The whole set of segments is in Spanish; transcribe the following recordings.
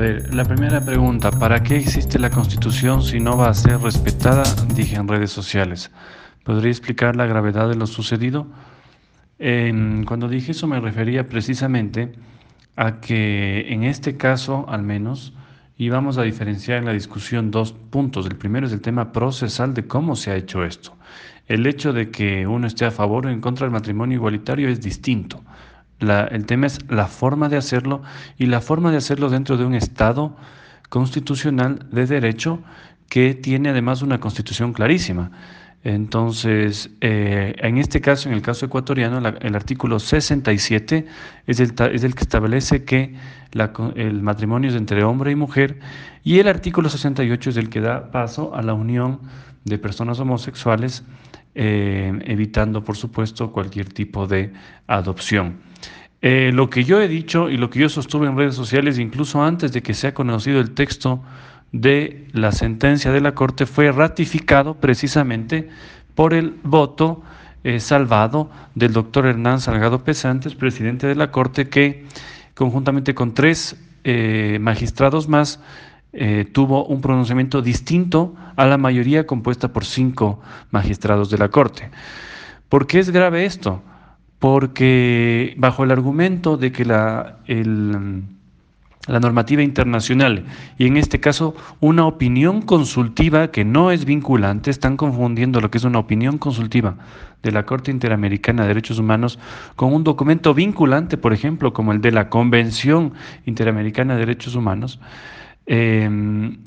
ver, la primera pregunta, ¿para qué existe la Constitución si no va a ser respetada? Dije en redes sociales. ¿Podría explicar la gravedad de lo sucedido? cuando dije eso me refería precisamente a que en este caso, al menos, íbamos a diferenciar en la discusión dos puntos. El primero es el tema procesal de cómo se ha hecho esto. El hecho de que uno esté a favor o en contra del matrimonio igualitario es distinto el tema es la forma de hacerlo y la forma de hacerlo dentro de un Estado constitucional de derecho que tiene además una constitución clarísima. Entonces, eh, en este caso, en el caso ecuatoriano, el artículo 67 es el, es el que establece que el matrimonio es entre hombre y mujer y el artículo 68 es el que da paso a la unión de personas homosexuales, eh, evitando, por supuesto, cualquier tipo de adopción. Eh, lo que yo he dicho y lo que yo sostuve en redes sociales, incluso antes de que sea conocido el texto de la sentencia de la Corte, fue ratificado precisamente por el voto eh, salvado del doctor Hernán Salgado Pesantes, presidente de la Corte, que conjuntamente con tres magistrados más tuvo un pronunciamiento distinto a la mayoría compuesta por cinco magistrados de la Corte. ¿Por qué es grave esto? porque bajo el argumento de que la, la normativa internacional y en este caso una opinión consultiva que no es vinculante, están confundiendo lo que es una opinión consultiva de la Corte Interamericana de Derechos Humanos con un documento vinculante, por ejemplo, como el de la Convención Interamericana de Derechos Humanos. Em,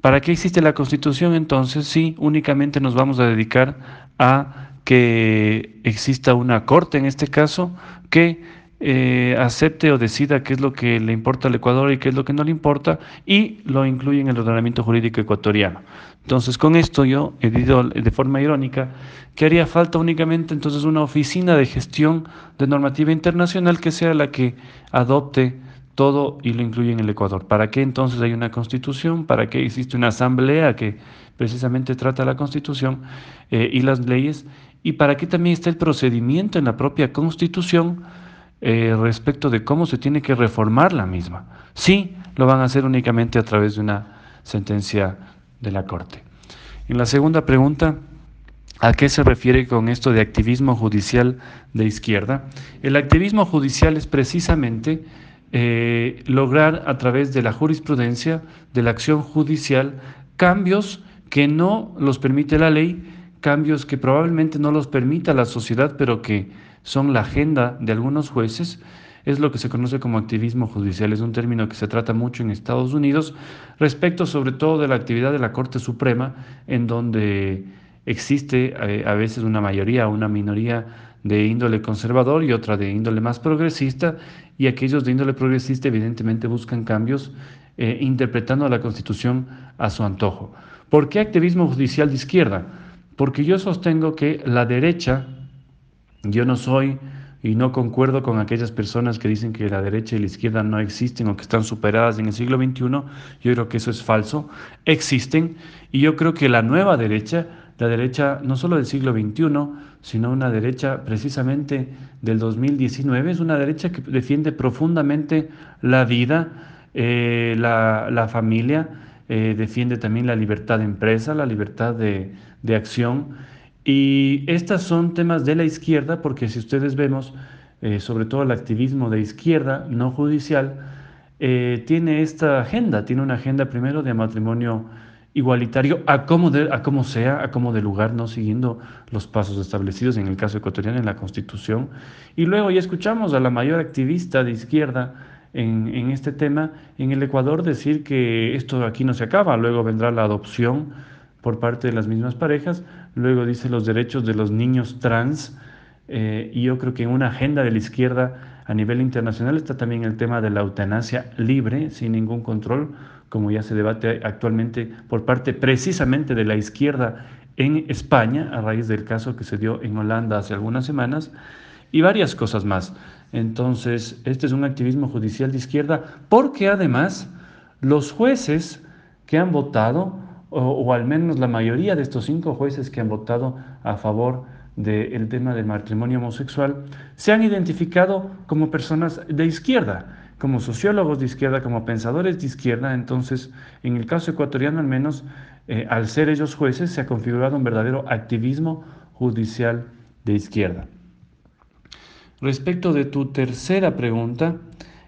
¿Para qué existe la Constitución entonces? Sí, únicamente nos vamos a dedicar a que exista una corte en este caso que eh, acepte o decida qué es lo que le importa al Ecuador y qué es lo que no le importa y lo incluye en el ordenamiento jurídico ecuatoriano. Entonces, con esto yo he dicho de forma irónica que haría falta únicamente entonces una oficina de gestión de normativa internacional que sea la que adopte todo y lo incluye en el Ecuador. ¿Para qué entonces hay una constitución? ¿Para qué existe una asamblea que precisamente trata la constitución eh, y las leyes? y para qué también está el procedimiento en la propia Constitución eh, respecto de cómo se tiene que reformar la misma. Sí, lo van a hacer únicamente a través de una sentencia de la Corte. En la segunda pregunta, ¿a qué se refiere con esto de activismo judicial de izquierda? El activismo judicial es precisamente eh, lograr a través de la jurisprudencia, de la acción judicial, cambios que no los permite la ley, cambios que probablemente no los permita la sociedad, pero que son la agenda de algunos jueces, es lo que se conoce como activismo judicial. Es un término que se trata mucho en Estados Unidos respecto sobre todo de la actividad de la Corte Suprema, en donde existe eh, a veces una mayoría o una minoría de índole conservador y otra de índole más progresista, y aquellos de índole progresista evidentemente buscan cambios eh, interpretando la Constitución a su antojo. ¿Por qué activismo judicial de izquierda? Porque yo sostengo que la derecha, yo no soy y no concuerdo con aquellas personas que dicen que la derecha y la izquierda no existen o que están superadas en el siglo XXI, yo creo que eso es falso, existen y yo creo que la nueva derecha, la derecha no solo del siglo XXI, sino una derecha precisamente del 2019, es una derecha que defiende profundamente la vida, eh, la, familia, eh, defiende también la libertad de empresa, la libertad de, de acción. Y estas son temas de la izquierda, porque si ustedes vemos, eh, sobre todo el activismo de izquierda, no judicial, eh, tiene esta agenda, tiene una agenda primero de matrimonio igualitario, a como, a como sea, a como de lugar, no siguiendo los pasos establecidos en el caso ecuatoriano en la Constitución. Y luego ya escuchamos a la mayor activista de izquierda en, en este tema en el Ecuador decir que esto aquí no se acaba, luego vendrá la adopción por parte de las mismas parejas. Luego dice los derechos de los niños trans. Eh, y yo creo que en una agenda de la izquierda a nivel internacional está también el tema de la eutanasia libre, sin ningún control, como ya se debate actualmente por parte precisamente de la izquierda en España, a raíz del caso que se dio en Holanda hace algunas semanas, y varias cosas más. Entonces, este es un activismo judicial de izquierda, porque además los jueces que han votado o, al menos la mayoría de estos cinco jueces que han votado a favor del tema del matrimonio homosexual, se han identificado como personas de izquierda, como sociólogos de izquierda, como pensadores de izquierda, entonces en el caso ecuatoriano al menos, eh, al ser ellos jueces, se ha configurado un verdadero activismo judicial de izquierda. Respecto de tu tercera pregunta,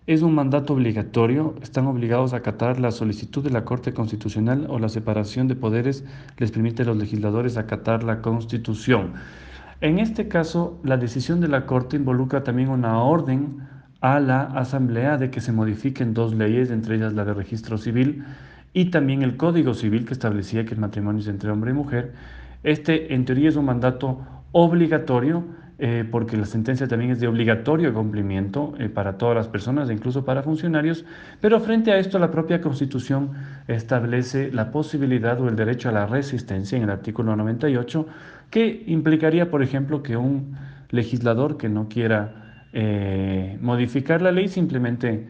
es un mandato obligatorio, están obligados a acatar la solicitud de la Corte Constitucional o la separación de poderes les permite a los legisladores acatar la Constitución. En este caso, la decisión de la Corte involucra también una orden a la Asamblea de que se modifiquen dos leyes, entre ellas la de registro civil y también el Código Civil que establecía que el matrimonio es entre hombre y mujer. Este, en teoría, es un mandato obligatorio eh, porque la sentencia también es de obligatorio cumplimiento eh, para todas las personas, incluso para funcionarios, pero frente a esto la propia Constitución establece la posibilidad o el derecho a la resistencia en el artículo 98, que implicaría, por ejemplo, que un legislador que no quiera eh, modificar la ley simplemente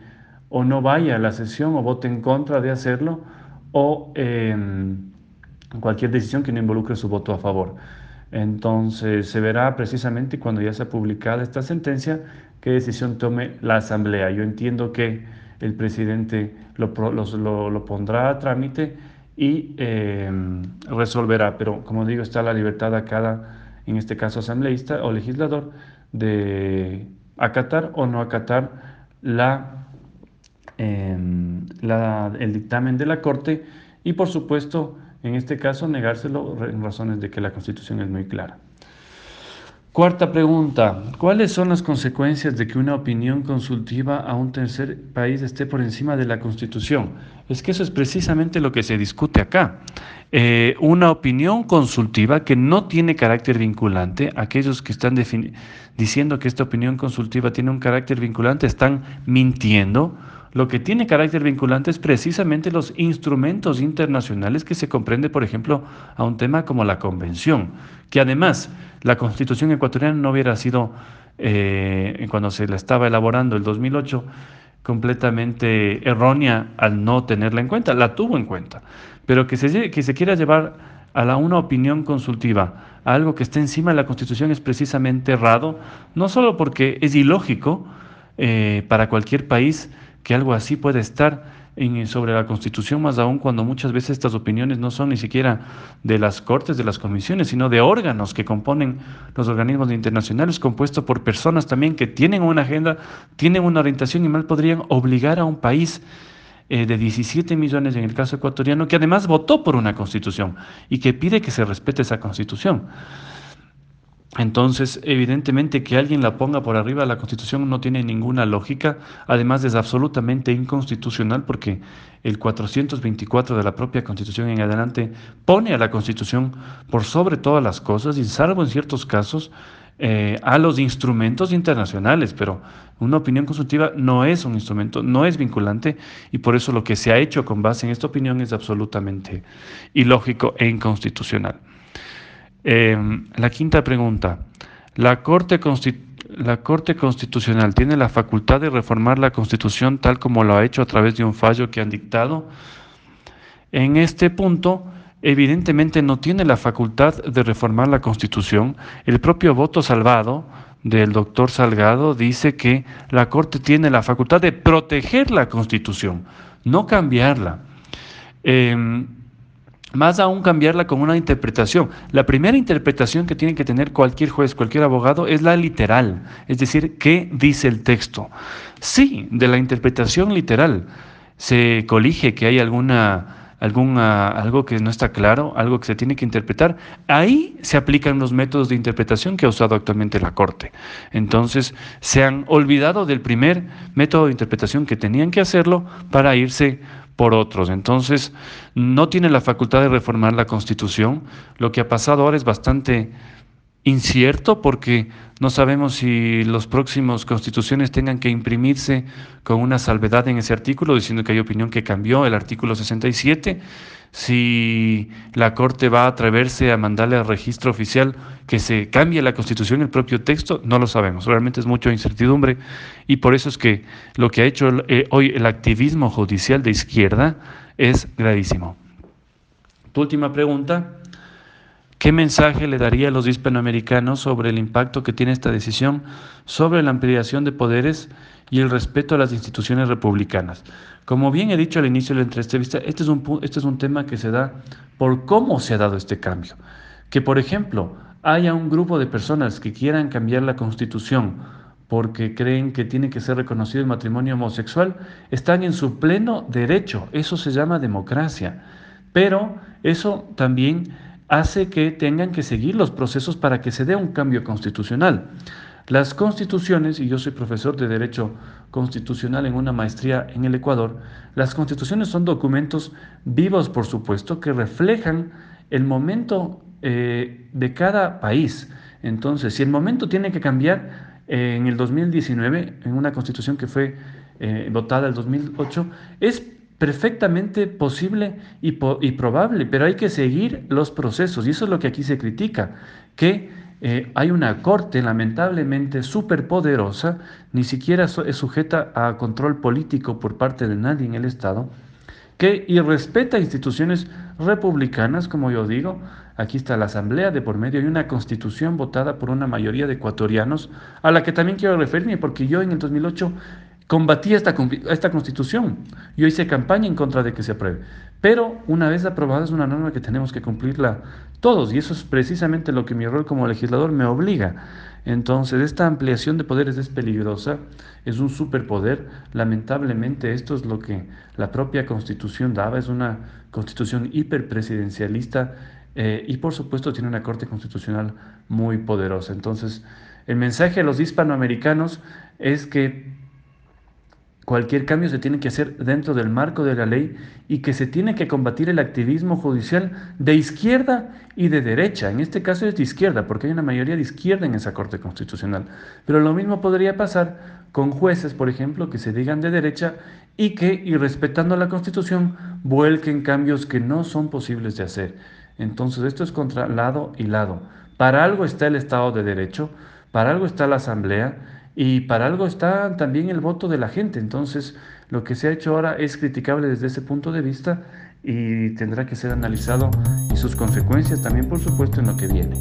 o no vaya a la sesión o vote en contra de hacerlo o em, cualquier decisión que no involucre su voto a favor. Entonces se verá precisamente cuando ya sea publicada esta sentencia qué decisión tome la Asamblea. Yo entiendo que el presidente lo, pondrá a trámite y em, resolverá, pero como digo, está la libertad a cada, en este caso asambleísta o legislador, de acatar o no acatar em, la, el dictamen de la Corte y por supuesto en este caso, negárselo en razones de que la Constitución es muy clara. Cuarta pregunta, ¿cuáles son las consecuencias de que una opinión consultiva a un tercer país esté por encima de la Constitución? Es que eso es precisamente lo que se discute acá. Eh, una opinión consultiva que no tiene carácter vinculante, aquellos que están diciendo que esta opinión consultiva tiene un carácter vinculante están mintiendo lo que tiene carácter vinculante es precisamente los instrumentos internacionales que se comprende, por ejemplo, a un tema como la Convención, que además la Constitución ecuatoriana no hubiera sido, eh, cuando se la estaba elaborando el 2008, completamente errónea al no tenerla en cuenta, la tuvo en cuenta, pero que se, que se quiera llevar a la, una opinión consultiva, a algo que esté encima de la Constitución es precisamente errado, no solo porque es ilógico eh, para cualquier país, que algo así puede estar sobre la Constitución, más aún cuando muchas veces estas opiniones no son ni siquiera de las cortes, de las comisiones, sino de órganos que componen los organismos internacionales, compuestos por personas también que tienen una agenda, tienen una orientación y mal podrían obligar a un país eh, de 17 millones en el caso ecuatoriano, que además votó por una constitución y que pide que se respete esa constitución. Entonces, evidentemente que alguien la ponga por arriba de la Constitución no tiene ninguna lógica, además es absolutamente inconstitucional porque el 424 de la propia Constitución en adelante pone a la Constitución por sobre todas las cosas y salvo en ciertos casos eh, a los instrumentos internacionales, pero una opinión consultiva no es un instrumento, no es vinculante y por eso lo que se ha hecho con base en esta opinión es absolutamente ilógico e inconstitucional. Em, la quinta pregunta. ¿La Corte, ¿La Corte Constitucional tiene la facultad de reformar la Constitución tal como lo ha hecho a través de un fallo que han dictado? En este punto, evidentemente no tiene la facultad de reformar la Constitución. El propio voto salvado del doctor Salgado dice que la Corte tiene la facultad de proteger la Constitución, no cambiarla. Em, más aún cambiarla con una interpretación. La primera interpretación que tiene que tener cualquier juez, cualquier abogado, es la literal, es decir, ¿qué dice el texto? Sí, de la interpretación literal se colige que hay alguna, alguna, algo que no está claro, algo que se tiene que interpretar, ahí se aplican los métodos de interpretación que ha usado actualmente la Corte. Entonces, se han olvidado del primer método de interpretación que tenían que hacerlo para irse por otros. Entonces, no tiene la facultad de reformar la Constitución. Lo que ha pasado ahora es bastante incierto porque no sabemos si los próximos constituciones tengan que imprimirse con una salvedad en ese artículo, diciendo que hay opinión que cambió el artículo 67, si la Corte va a atreverse a mandarle al registro oficial que se cambie la constitución, el propio texto, no lo sabemos. Realmente es mucha incertidumbre y por eso es que lo que ha hecho eh, hoy el activismo judicial de izquierda es gravísimo. Tu última pregunta ¿Qué mensaje le daría a los hispanoamericanos sobre el impacto que tiene esta decisión sobre la ampliación de poderes y el respeto a las instituciones republicanas? Como bien he dicho al inicio de la entrevista, este es un, este es un tema que se da por cómo se ha dado este cambio. Que, por ejemplo, haya un grupo de personas que quieran cambiar la constitución porque creen que tiene que ser reconocido el matrimonio homosexual, están en su pleno derecho. Eso se llama democracia. Pero eso también hace que tengan que seguir los procesos para que se dé un cambio constitucional. Las constituciones, y yo soy profesor de Derecho Constitucional en una maestría en el Ecuador, las constituciones son documentos vivos, por supuesto, que reflejan el momento eh, de cada país. Entonces, si el momento tiene que cambiar eh, en el 2019, en una constitución que fue eh, votada el 2008, es perfectamente posible y, probable, pero hay que seguir los procesos y eso es lo que aquí se critica, que eh, hay una corte lamentablemente superpoderosa, ni siquiera es sujeta a control político por parte de nadie en el Estado, que irrespeta instituciones republicanas, como yo digo, aquí está la Asamblea de por medio, hay una constitución votada por una mayoría de ecuatorianos, a la que también quiero referirme, porque yo en el 2008 combatí esta, esta constitución. Yo hice campaña en contra de que se apruebe. Pero una vez aprobada es una norma que tenemos que cumplirla todos y eso es precisamente lo que mi rol como legislador me obliga. Entonces, esta ampliación de poderes es peligrosa, es un superpoder. Lamentablemente, esto es lo que la propia constitución daba, es una constitución hiperpresidencialista eh, y por supuesto tiene una corte constitucional muy poderosa. Entonces, el mensaje a los hispanoamericanos es que Cualquier cambio se tiene que hacer dentro del marco de la ley y que se tiene que combatir el activismo judicial de izquierda y de derecha. En este caso es de izquierda, porque hay una mayoría de izquierda en esa Corte Constitucional. Pero lo mismo podría pasar con jueces, por ejemplo, que se digan de derecha y que, y respetando la Constitución, vuelquen cambios que no son posibles de hacer. Entonces, esto es contra lado y lado. Para algo está el Estado de Derecho, para algo está la Asamblea y para algo está también el voto de la gente. Entonces, lo que se ha hecho ahora es criticable desde ese punto de vista y tendrá que ser analizado y sus consecuencias también, por supuesto, en lo que viene.